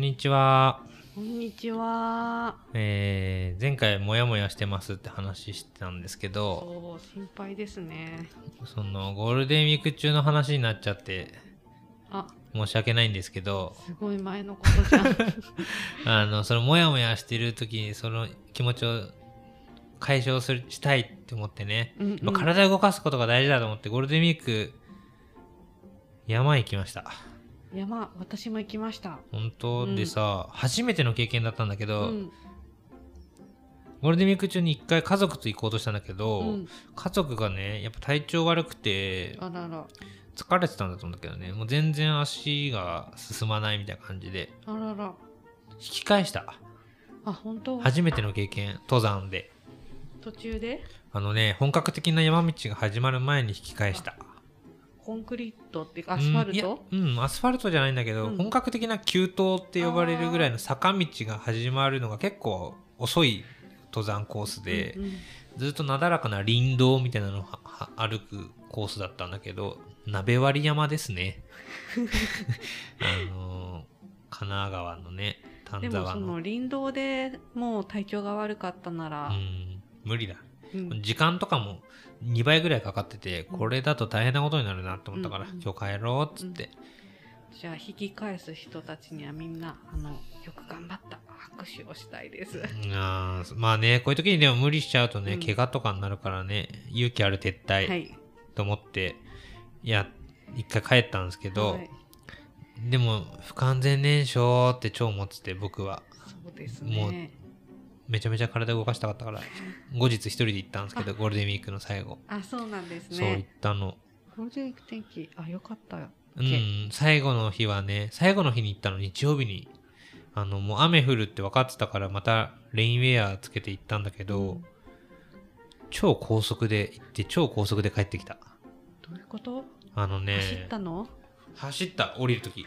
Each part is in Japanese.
こんにちは。こんにちは。えー、前回モヤモヤしてますって話してたんですけど、そう、心配ですね。そのゴールデンウィーク中の話になっちゃってあ、申し訳ないんですけど、すごい前のことじゃん。あの、そのモヤモヤしてる時にその気持ちを解消するしたいって思ってね、うんうんまあ体を動かすことが大事だと思ってゴールデンウィーク山行きました。山、私も行きました。本当でさ、初めての経験だったんだけうど、ん。ゴールデンウィーク中に一回家族と行こうとしたんだけど、うん家族がねやっぱ体調悪くて。疲れてたんだと思うんだけどねもう全然足が進まないみたいな感じであらら。引き返したあ、本当？初めての経験登山で途中で？あのね本格的な山道が始まる前に引き返したコンクリートっていうかアスファルト？うんうんアスファルトじゃないんだけど、うん。本格的な急登って呼ばれるぐらいの坂道が始まるのが結構遅い登山コースで、うんうん。ずっとなだらかな林道みたいなのを歩くコースだったんだけど鍋割山ですね。あのー神奈川のね丹でも沢のその。林道でもう体調が悪かったならう、ん無理だ。うん時間とかも2倍ぐらいかかっててこれだと大変なことになるなと思ったから、今日帰ろうっつって、じゃあ引き返す人たちにはみんなあのよく頑張った。拍手をしたいです。あーまあねこういう時にでも無理しちゃうとね、うん。怪我とかになるからね勇気ある撤退、はい。と思っていや一回帰ったんですけど、はい。でも不完全燃焼って超思ってて僕は。そうですもうね。めちゃめちゃ体動かしたかったから後日一人で行ったんですけどゴールデンウィークの最後、あ、そうなんですそう行っね。たの。ゴールデンウィーク天気、あ、よかったよ。うん最後の日はね最後の日に行ったの日曜日に。あのもう雨降るって分かってたからまたレインウェアつけて行ったんだけど、うん。超高速で行って超高速で帰ってきた。どういうこと、あのね走ったの？走った。降りるとき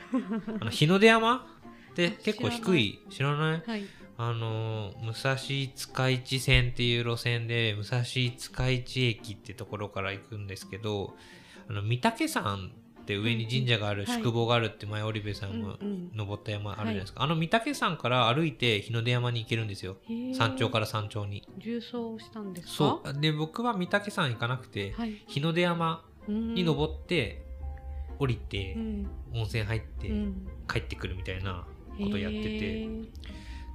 あの日の出山？って結構低い。知らない？はい。あのー武蔵塚市線っていう路線で武蔵塚市駅ってところから行くんですけどあの御嶽山って上に神社がある、うんはい。宿坊があるって前織部さんもうんうん。登った山あるじゃないですか、あの御嶽山から歩いて日の出山に行けるんですよ。山頂から山頂に。重走したんですか？そう。で僕は御嶽山行かなくて、はい。日の出山にに登って、降りて、うん。温泉入って、うん。帰ってくるみたいなことやってて、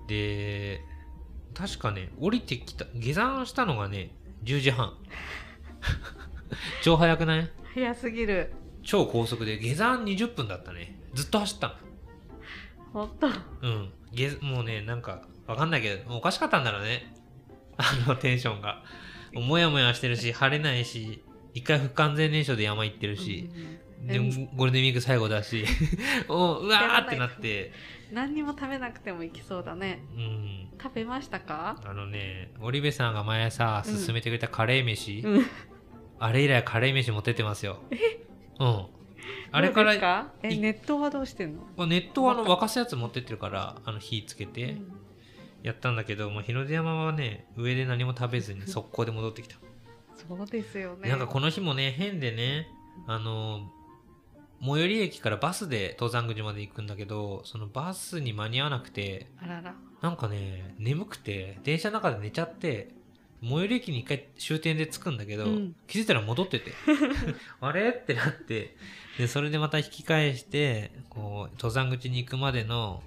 で確かね降りてきた下山したのがね10時半。超早くない？早すぎる。超高速で下山20分だったね。ずっと走ったほんと。のうん。下もうねなんかわかんないけどおかしかったんだろうね。あのテンションが。もやもやしてるし晴れないし一回不完全燃焼で山行ってるし、でもゴールデンウィーク最後だし おううわーってなって何にも食べなくてもいきそうだね。うん食べましたか？あのね、織部さんが前朝勧めてくれたカレー飯、うん。あれ以来カレー飯持ってってますよ。うん。あれから、か？え、いネットはどうしてんの？まあネットはあの沸かすやつ持ってってるから、あの火つけてうんやったんだけど、もう日の出山はね、上で何も食べずに 速攻で戻ってきた。そうですよね。なんかこの日もね、変でね、あの、最寄り駅からバスで登山口まで行くんだけど、そのバスに間に合わなくて、あらら。なんかね、眠くて、電車の中で寝ちゃって、最寄り駅に一回終点で着くんだけど、うん気づいたら戻ってて、あれ？ってなって、で、それでまた引き返して、こう、登山口に行くまでの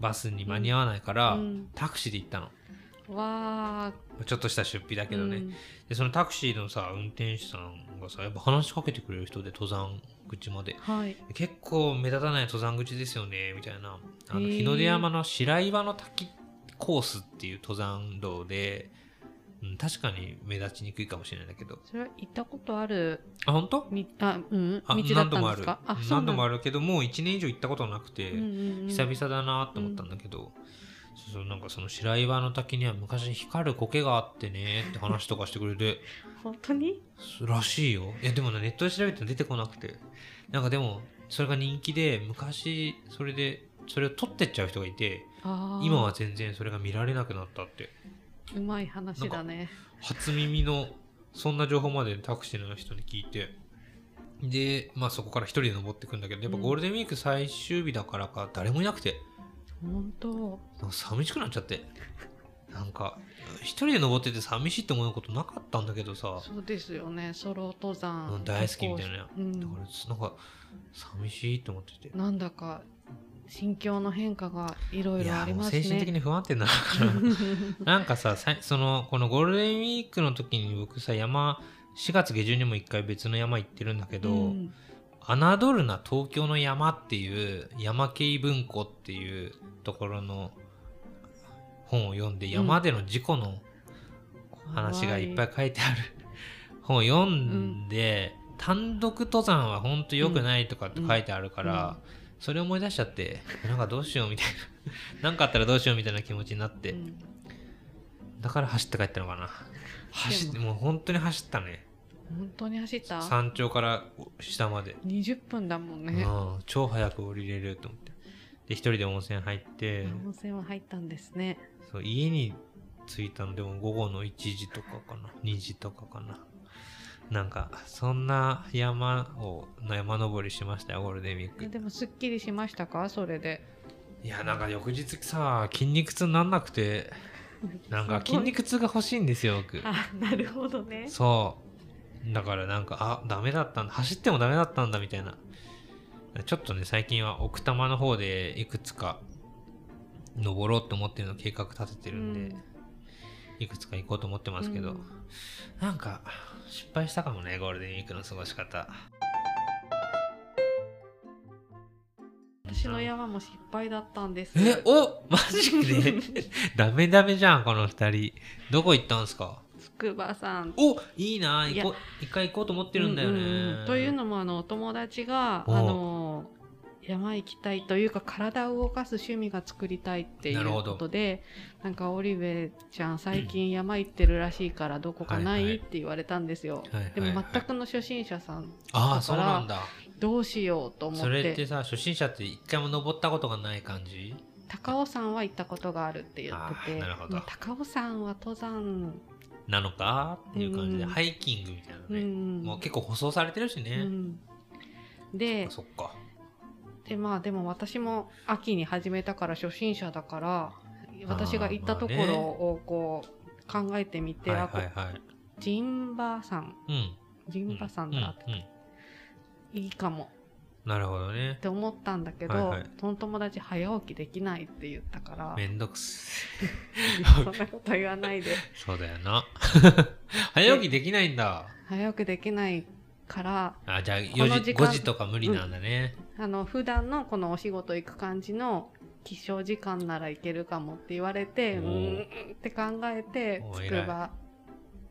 バスに間に合わないから、うんタクシーで行ったの。わー。ちょっとした出費だけどね。うんで、そのタクシーのさ、運転手さんがさ、やっぱ話しかけてくれる人で登山口まで。はい。結構目立たない登山口ですよねみたいな。あの日の出山の白岩の滝コースっていう登山道で、うん、確かに目立ちにくいかもしれないんだけど。それは行ったことある？あ本当？みあうん。あ道だったんですか？何度もある。何度もあるるけどもう1年以上行ったことなくて、うんうんうん久々だなと思ったんだけど、そうそうなんかその白岩の滝には昔光る苔があってねって話とかしてくれて。本当に？らしいよ。いやでもねネットで調べても出てこなくて。なんかでもそれが人気で昔それでそれを撮ってっちゃう人がいて今は全然それが見られなくなったって。うまい話だね。初耳のそんな情報までタクシーの人に聞いて。でまあそこから一人で登ってくんだけどやっぱゴールデンウィーク最終日だからか誰もいなくて本当。寂しくなっちゃって。なんか一人で登ってて寂しいって思うことなかったんだけどさ。そうですよね。ソロ登山、うん大好きみたいな。うん。だからなんか寂しいって思ってて。なんだか心境の変化がいろいいろありますね。精神的に不安定になるから なんかささそのこのゴールデンウィークの時に僕さ山4月下旬にも一回別の山行ってるんだけど、うん侮るな東京の山っていう山系文庫っていうところの本を読んで、ん山での事故の話がいっぱい書いてある。本を読んで、単独登山は本当良くないとかって書いてあるから、それ思い出しちゃってなんかどうしようみたいな。なんかあったらどうしようみたいな気持ちになって、うん。だから走って帰ったのかな。走ってもう本当に走ったね本当に走った？山頂から下まで。20分だもんね。うん、超早く降りれると思って。で一人で温泉入って。温泉は入ったんですね。そう家に着いたの。でも午後の1時とかかな。2時とかかな。なんかそんな山を山登りしましたよゴールデンウィーク。えでもすっきりしましたか？それで。いやなんか翌日さ筋肉痛になんなくて。なんか筋肉痛が欲しいんですよ僕。あなるほどね。そうだからなんかあダメだったんだ走ってもダメだったんだみたいな。ちょっとね最近は奥多摩の方でいくつか登ろうと思ってるの計画立ててるんで、いくつか行こうと思ってますけど、うん。なんか失敗したかもねゴールデンウィークの過ごし方。私の山も失敗だったんです。えおマジで？ダメダメじゃんこの二人。どこ行ったんすか？筑波山。おいいな。行こう。一回行こうと思ってるんだよね、うんうんうん。というのもあのお友達がお。あの山行きたいというか体を動かす趣味が作りたいっていうことでなんかオリベちゃん最近山行ってるらしいからどこかない、はいはい。って言われたんですよ、はいはいはい。でも全くの初心者さんだからそうなんだ。どうしようと思って。それってさ初心者って一回も登ったことがない感じ？高尾山は行ったことがあるって言ってあて高尾山は登山、なのか？っていう感じで、うん。ハイキングみたいなうね、ん。もう結構舗装されてるしうね、ん、でそっかでまあでも私も秋に始めたから初心者だから私が行ったところをこう考えてみて、はいあこはい。はいジンバ山うん。ジンバ山うんだって、うん。いいかもなるほどね。って思ったんだけど、はいはい。その友達早起きできないって言ったからめんどくす そんなこと言わないで。そうだよな。早起きできないんだ。早起きできないからあじゃあこ4時の時間5時とか無理なんだね、あの普段のこのお仕事行く感じの起床時間ならいけるかもって言われてうんって考えておつくば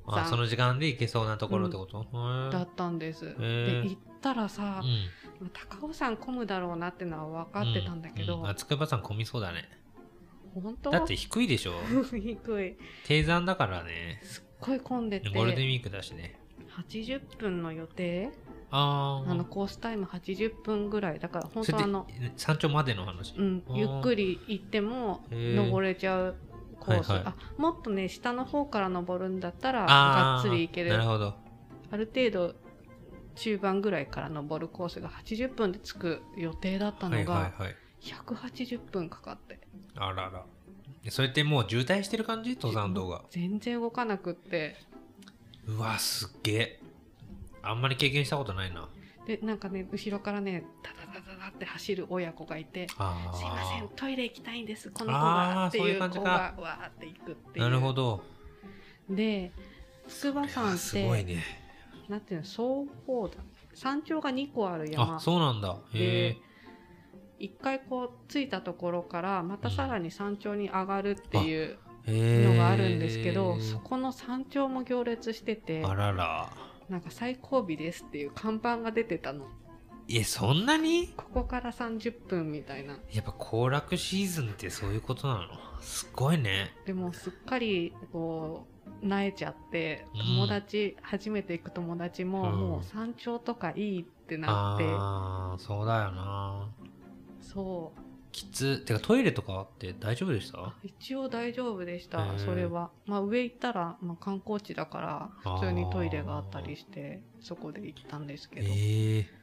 あその時間で行けそうなところってこと、へー。だったんです。でー。行ったらさ、うん高尾山混むだろうなってのは分かってたんだけど、うん。うんあ筑波山混みそうだね。本当？だって低いでしょ。低い。低山だからね。すっごい混んでて。ゴールデンウィークだしね。80分の予定？あああのコースタイム80分ぐらい。だから本当あの、山頂までの話、うんゆっくり行っても登れちゃうコース、はいはい。あもっとね下の方から登るんだったらがっつり行ける。なるほど。ある程度中盤ぐらいから登るコースが80分で着く予定だったはいのがはい。はい180分かかって。あらら。それってもう渋滞してる感じ？登山道が。全然動かなくって。うわすっげえ。あんまり経験したことないな。でなんかね後ろからねダダダダダって走る親子がいてあ「すいませんあトイレ行きたいんですこの子が」っていう子感じか。がわーって行くっていう。なるほど。で筑波山っすごいて、ねなんていうの双方だ。山頂が2個ある山。あそうなんだ。へえ。一回こう着いたところからまたさらに山頂に上がるっていうのがあるんですけど、そこの山頂も行列しててあらら。なんか最後尾ですっていう看板が出てたの。えそんなに？ここから30分みたいな。やっぱ行楽シーズンってそういうことなの？すごいね。でもすっかりこう慣れちゃってうん。友達、初めて行く友達も、うん。もう山頂とかいいってなって。ああそうだよな。そう。きつてかトイレとかって大丈夫でした？一応大丈夫でしたそれは。まあ上行ったら、まあ、観光地だから普通にトイレがあったりしてそこで行ったんですけど、ええ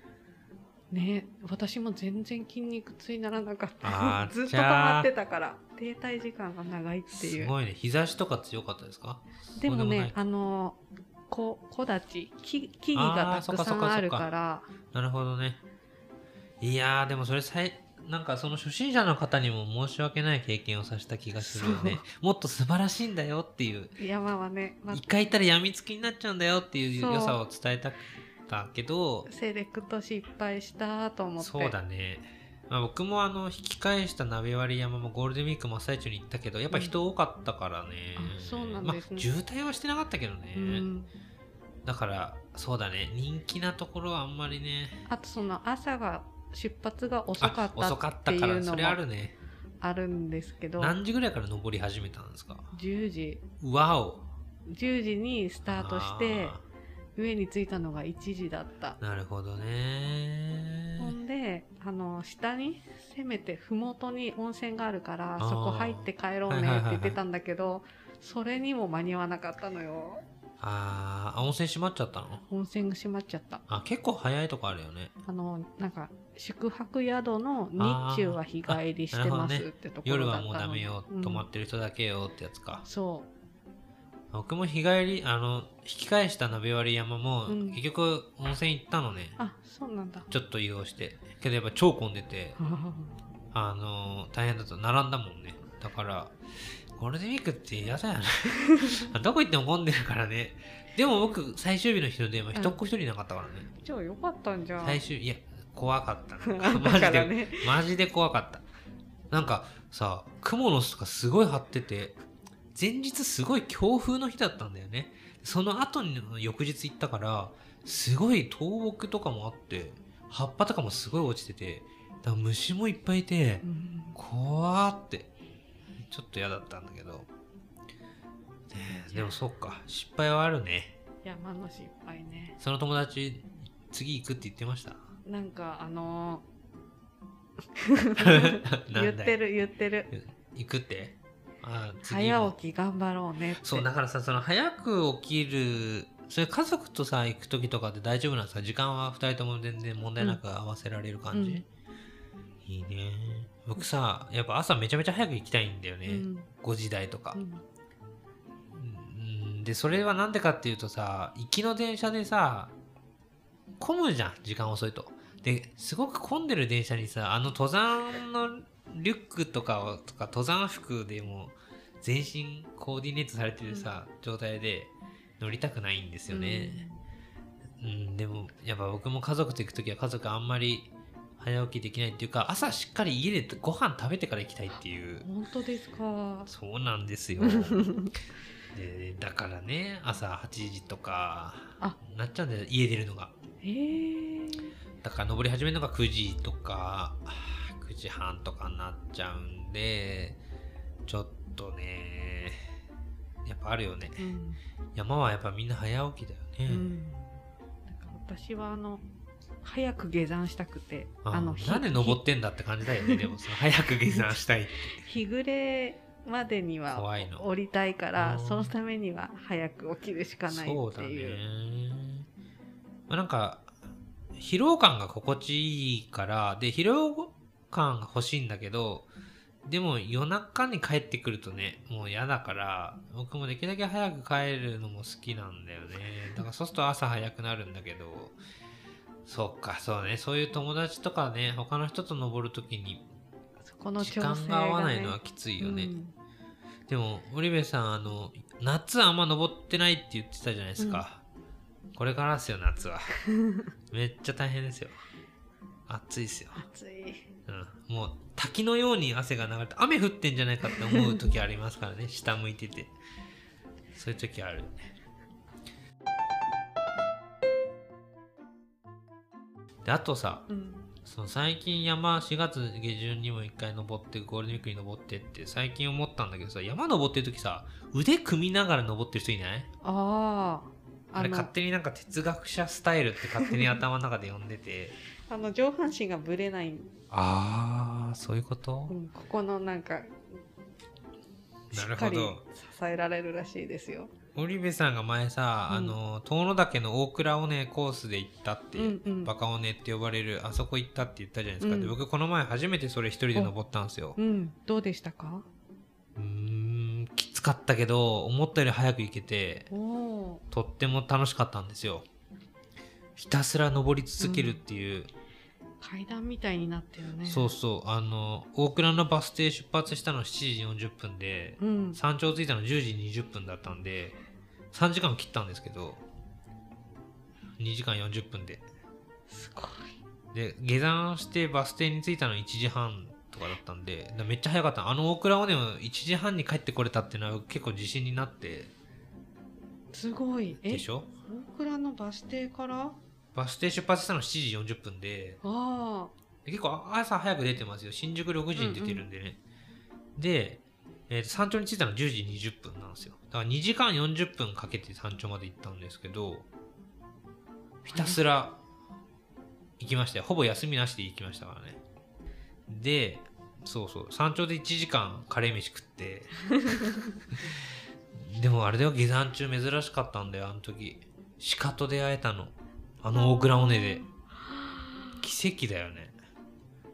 ね私も全然筋肉痛にならなかった。ずっと溜まってたから停滞時間が長いっていう。すごいね。日差しとか強かったですか？でもねあのこ木立木木々がたくさんあるから。なるほどね。いやーでもそれさいなんかその初心者の方にも申し訳ない経験をさせた気がするよね。もっと素晴らしいんだよっていう。山はね、まあ。一回行ったら病みつきになっちゃうんだよっていう良さを伝えたかったけどセレクト失敗したと思って。そうだね、まあ、僕もあの引き返した鍋割山もゴールデンウィーク真っ最中に行ったけどやっぱ人多かったからね、あそうなんですね。まあ、渋滞はしてなかったけどね、うん。だからそうだね。人気なところはあんまりね。あとその朝が出発が遅かっったたっていうのもからそれあるね。あるんですけど。何時ぐらいから登り始めたんですか？10時。わお。10時にスタートしてあ上に着いたのが1時だった。ーなるほどほねんであの下にせめて麓に温泉があるからそこ入って帰ろうねって言ってたんだけどそれにも間に合わなかったのよ。あー。あ温泉閉まっちゃったの？温泉が閉まっちゃった。あ結構早いとこあるよね。あのなんか宿泊宿の日中は日帰りしてますってところ夜はだったのもうダメよ、うん。泊まってる人だけよってやつか。そう僕も日帰りあの引き返した鍋割山も、うん。結局温泉行ったのね。あそうなんだ。ちょっと移動して。けどやっぱ超混んでて あの大変だと並んだもんね。だからゴールデンウィークって嫌だよね。どこ行っても混んでるからね。でも僕最終日の人でも一っ子一人いなかったからね、じゃあよかったんじゃん。最終いや怖かった マジで、ねマジで怖かった。なんかさ雲の巣とかすごい張ってて前日すごい強風の日だったんだよね。その後の翌日行ったからすごい倒木とかもあって葉っぱとかもすごい落ちててだ虫もいっぱいいてうん怖ーって。ちょっと嫌だったんだけど、ねえでもそっか。失敗はあるね。山の失敗ね。その友達次行くって言ってました？なんかあの なんだよ言ってる言ってる。行くって？早起き頑張ろうねって。そうだからさその早く起きるそれ家族とさ行く時とかって大丈夫なんですか？時間は2人とも全然問題なく合わせられる感じ、いいね。僕さやっぱ朝めちゃめちゃ早く行きたいんだよね、うん。5時台とか。う、ん。うん、でそれはなんでかっていうとさ行きの電車でさ混むじゃん時間遅いと。ですごく混んでる電車にさあの登山のリュックとかをとか登山服でも全身コーディネートされてるさ、状態で乗りたくないんですよね、うん。でもやっぱ僕も家族と行く時は家族あんまり早起きできないっていうか朝しっかり家でご飯食べてから行きたいっていう。本当ですか。そうなんですよ。でだからね朝8時とかあ。なっちゃうんだよ家出るのが。えー、だから登り始めるのが9時とか9時半とかになっちゃうんでちょっとねやっぱあるよね。うん。山はやっぱみんな早起きだよね、うん、なんか私はあの早く下山したくてあのひなんで登ってんだって感じだよね でもその早く下山したいって。ひ日暮れまでには降りたいからうん。そのためには早く起きるしかないそうだっていう。ね、まあ、なんか疲労感が心地いいからで疲労感が欲しいんだけどでも夜中に帰ってくるとねもう嫌だから僕もできるだけ早く帰るのも好きなんだよね。だからそうすると朝早くなるんだけどそっかそうねそういう友達とかね他の人と登るときにそこの時間が合わないのはきついよね、うん。でも織部さんあの夏あんま登ってないって言ってたじゃないですか、これからですよ夏は。めっちゃ大変ですよ暑いですよ、暑い。うん、もう滝のように汗が流れて雨降ってんじゃないかって思う時ありますからね。下向いてて。そういう時ある。であとさうん。その最近山4月下旬にも一回登ってゴールデンウィークに登ってって最近思ったんだけどさ山登ってる時さ腕組みながら登ってる人いない？あああれの。勝手になんか哲学者スタイルって勝手に頭の中で呼んでて あの上半身がぶれない、ああそういうこと？うん、ここのなんかしなるっかりほど支えられるらしいですよ。織部さんが前さ、うん。あの遠野岳の大倉尾根コースで行ったって、うんうん。バカ尾根って呼ばれるあそこ行ったって言ったじゃないですか、うん。で僕この前初めてそれ一人で登ったんですよ。うん。どうでしたか？うーんきつかったけど思ったより早く行けてとっても楽しかったんですよひたすら登り続けるっていう、階段みたいになってるね。そうそう。あの大倉のバス停出発したの7時40分でうん。山頂着いたの10時20分だったんで3時間切ったんですけど2時間40分で。すごい。で下山してバス停に着いたの1時半とかだったんでめっちゃ早かった。あの大倉尾根を1時半に帰ってこれたっていうのは結構自信になって。すごい。えでしょ？大倉のバス停からバス停出発したの7時40分で。結構朝早く出てますよ。新宿6時に出てるんでね、で、えーと山頂に着いたの10時20分なんですよ。だから2時間40分かけて山頂まで行ったんですけどひたすら行きましたよ。ほぼ休みなしで行きましたからね。でそうそう。山頂で1時間カレー飯食って。でもあれでは下山中珍しかったんだよあの時。鹿と出会えたのああの大倉尾根で。奇跡だよね。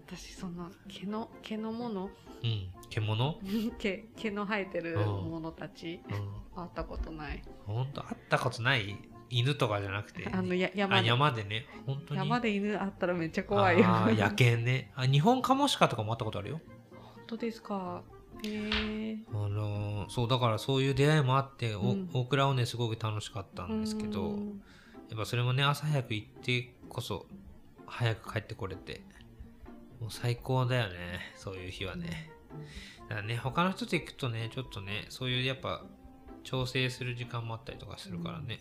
私その毛の毛のもの？うん。獣毛 毛の生えてるものたち。うん。会ったことない。ほんと会ったことない？犬とかじゃなくて？あのやあ山で。山でね。本当に？山で犬あったらめっちゃ怖いよ。あー野本犬ね。あ日本カモシカとかも会ったことあるよ。当ですか？へえあのーそうだからそういう出会いもあって、おうん。大倉尾根すごく楽しかったんですけど。うんやっぱそれもね朝早く行ってこそ早く帰ってこれてもう最高だよねそういう日はね。だからね他の人と行くとねちょっとねそういうやっぱ調整する時間もあったりとかするからね、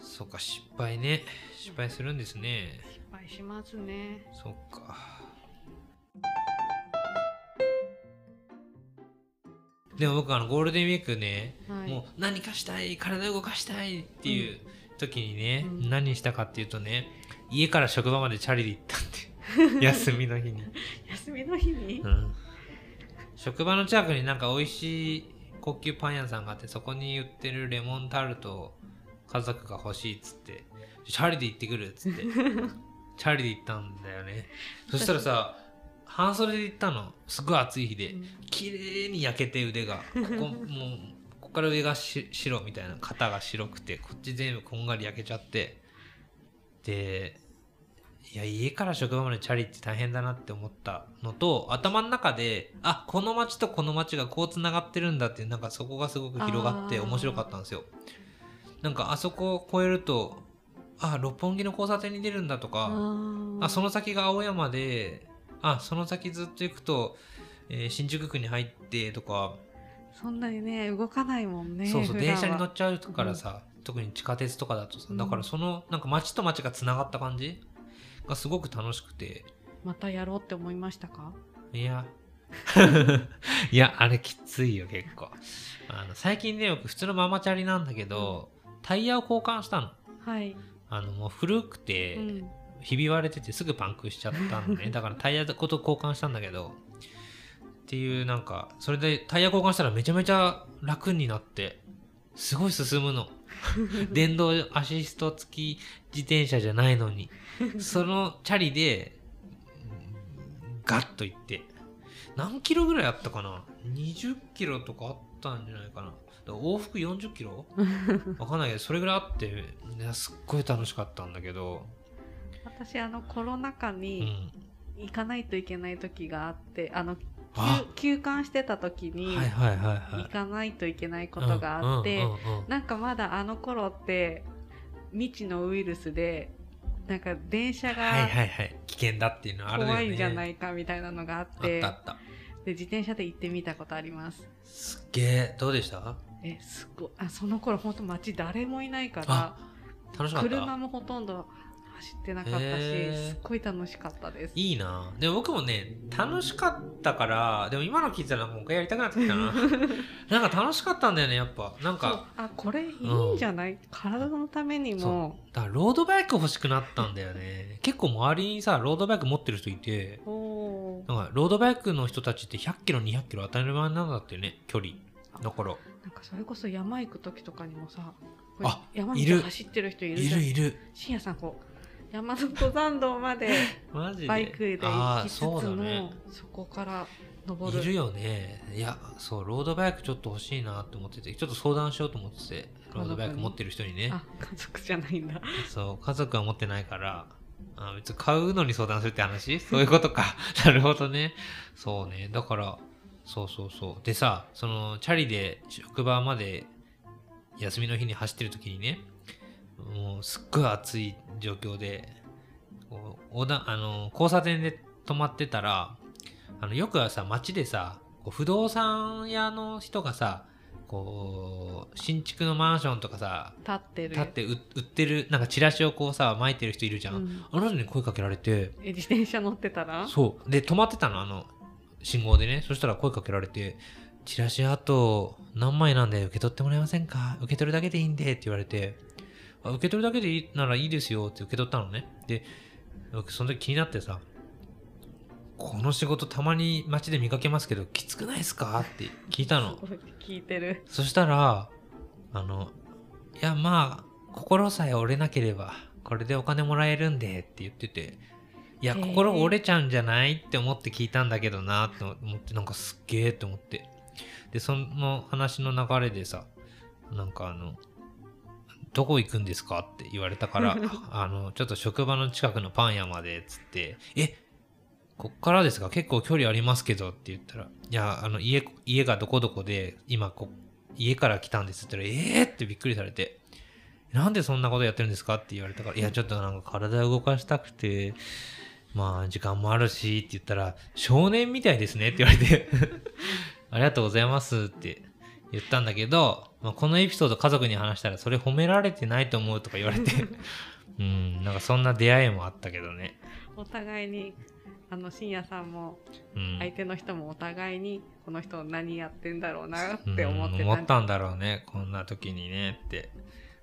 そっか失敗ね失敗するんですね。失敗しますね。そっか。でも僕あのゴールデンウィークね、はい。もう何かしたい体を動かしたいっていう時にね、うん。何したかっていうとね家から職場までチャリで行ったんで。休みの日に、休みの日に？うん、職場の近くになんか美味しい高級パン屋さんがあってそこに売ってるレモンタルトを家族が欲しいっつってチャリで行ってくるっつって チャリで行ったんだよね。そしたらさ半袖で行ったの。すごい暑い日で。うん。綺麗に焼けて腕が。ここもうから上がし白みたいな肩が白くてこっち全部こんがり焼けちゃってでいや家から職場までチャリって大変だなって思ったのと頭の中であこの町とこの町がこうつながってるんだってなんかそこがすごく広がって面白かったんですよ。なんかあそこを越えるとあ六本木の交差点に出るんだとかあその先が青山であその先ずっと行くと、えー新宿区に入ってとか、そんなにね動かないもんねそうそう電車に乗っちゃうからさ、特に地下鉄とかだとさうん。だからそのなんか街と街がつながった感じがすごく楽しくて。またやろうって思いましたか？いや。いやあれきついよ結構。あの最近ね僕普通のママチャリなんだけど、タイヤを交換したの。はい、あのもう古くて、うん、ひび割れててすぐパンクしちゃったのね。だからタイヤごと交換したんだけどっていうなんかそれでタイヤ交換したらめちゃめちゃ楽になってすごい進むの。電動アシスト付き自転車じゃないのにそのチャリでうんガッといって何キロぐらいあったかな？20キロとかあったんじゃないかな。往復40キロ？わかんないけどそれぐらいあってすっごい楽しかったんだけど。私あのコロナ禍うにん。行かないといけない時があってあのあ休休館してた時に行かないといけないことがあって、なんかまだあの頃って未知のウイルスでなんか電車はいが危険だっていうのはある怖いんじゃないかみたいなのがあって、で自転車で行ってみたことあります。すっげえ。どうでした？えすごい。あその頃本当街誰もいないかあら車もほとんど走ってなかったしすっごい楽しかったです。いいな。でも僕もね楽しかったからでも今の聞いてたらもう一回やりたくなってきたな。なんか楽しかったんだよねやっぱ。なんかあこれいいんじゃない、体のためにも。だからロードバイク欲しくなったんだよね。結構周りにさロードバイク持ってる人いてなんかロードバイクの人たちって100キロ200キロ当たり前なんだってね距離。だから。なんかそれこそ山行く時とかにもさあ山いる。道走ってる人いるいじゃん。るいる。深夜さんこう山の登山道まで バイクで行きつつそうだもね。そこから登る。いるよね。いやそうロードバイクちょっと欲しいなって思っててちょっと相談しようと思っててロードバイク持ってる人にね。あ家族じゃないんだ。そう家族は持ってないからあ別に買うのに相談するって話？そういうことか。なるほどね。そうね。だからそうそうそう。でさそのチャリで職場まで休みの日に走ってる時にねもうすっごい暑い状況でこう横断あの交差点で止まってたらあのよくはさ街でさこう不動産屋の人がさこう新築のマンションとかさ立ってる。立って売売ってるなんかチラシをこうさ巻いてる人いるじゃん、うん。あの人に声かけられてえ自転車乗ってたら？そう。で止まってたのあの信号でね。そしたら声かけられて「チラシあと何枚なんで受け取ってもらえませんか？受け取るだけでいいんで」って言われて「あ受け取るだけでいいならいいですよ」って受け取ったのね。で僕その時気になってさこの仕事たまに街で見かけますけどきつくないですかって聞いたの。聞いてる。そしたら、あの、いや、まあ、心さえ折れなければ、これでお金もらえるんでって言ってて、いや、心折れちゃうんじゃないって思って聞いたんだけどなって思って、なんかすっげえって思って。で、その話の流れでさ、なんかあの、どこ行くんですかって言われたから、あの、ちょっと職場の近くのパン屋まで、つって、え、こっからですか？結構距離ありますけどって言ったら、いや、あの、家、家がどこどこで、今こ、家から来たんですって言ったら、えーってびっくりされて、なんでそんなことやってるんですかって言われたから、いや、ちょっとなんか体を動かしたくて、まあ、時間もあるし、って言ったら、少年みたいですねって言われて、ありがとうございますって言ったんだけど、まあ、このエピソード家族に話したら、それ褒められてないと思うとか言われて、うん、なんかそんな出会いもあったけどね。お互いにあの深夜さんもうん。相手の人もお互いにこの人何やってんだろうなって思ってうん思ったたんだろうねこんな時にねって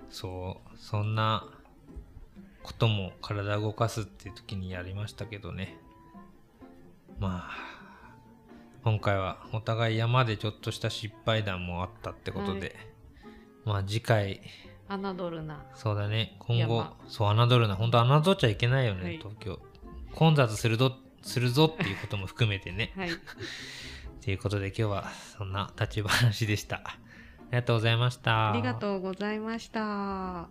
そうそんなことも体を動かすっていう時にやりましたけどねまあ今回はお互い山でちょっとした失敗談もあったってことで、まあ次回侮るな。そうだね。今後山。そう侮るな。本当侮っちゃいけないよね、はい。東京。混雑するぞするぞっていうことも含めてね。はい。ということで今日はそんな立ち話でした。ありがとうございました。ありがとうございました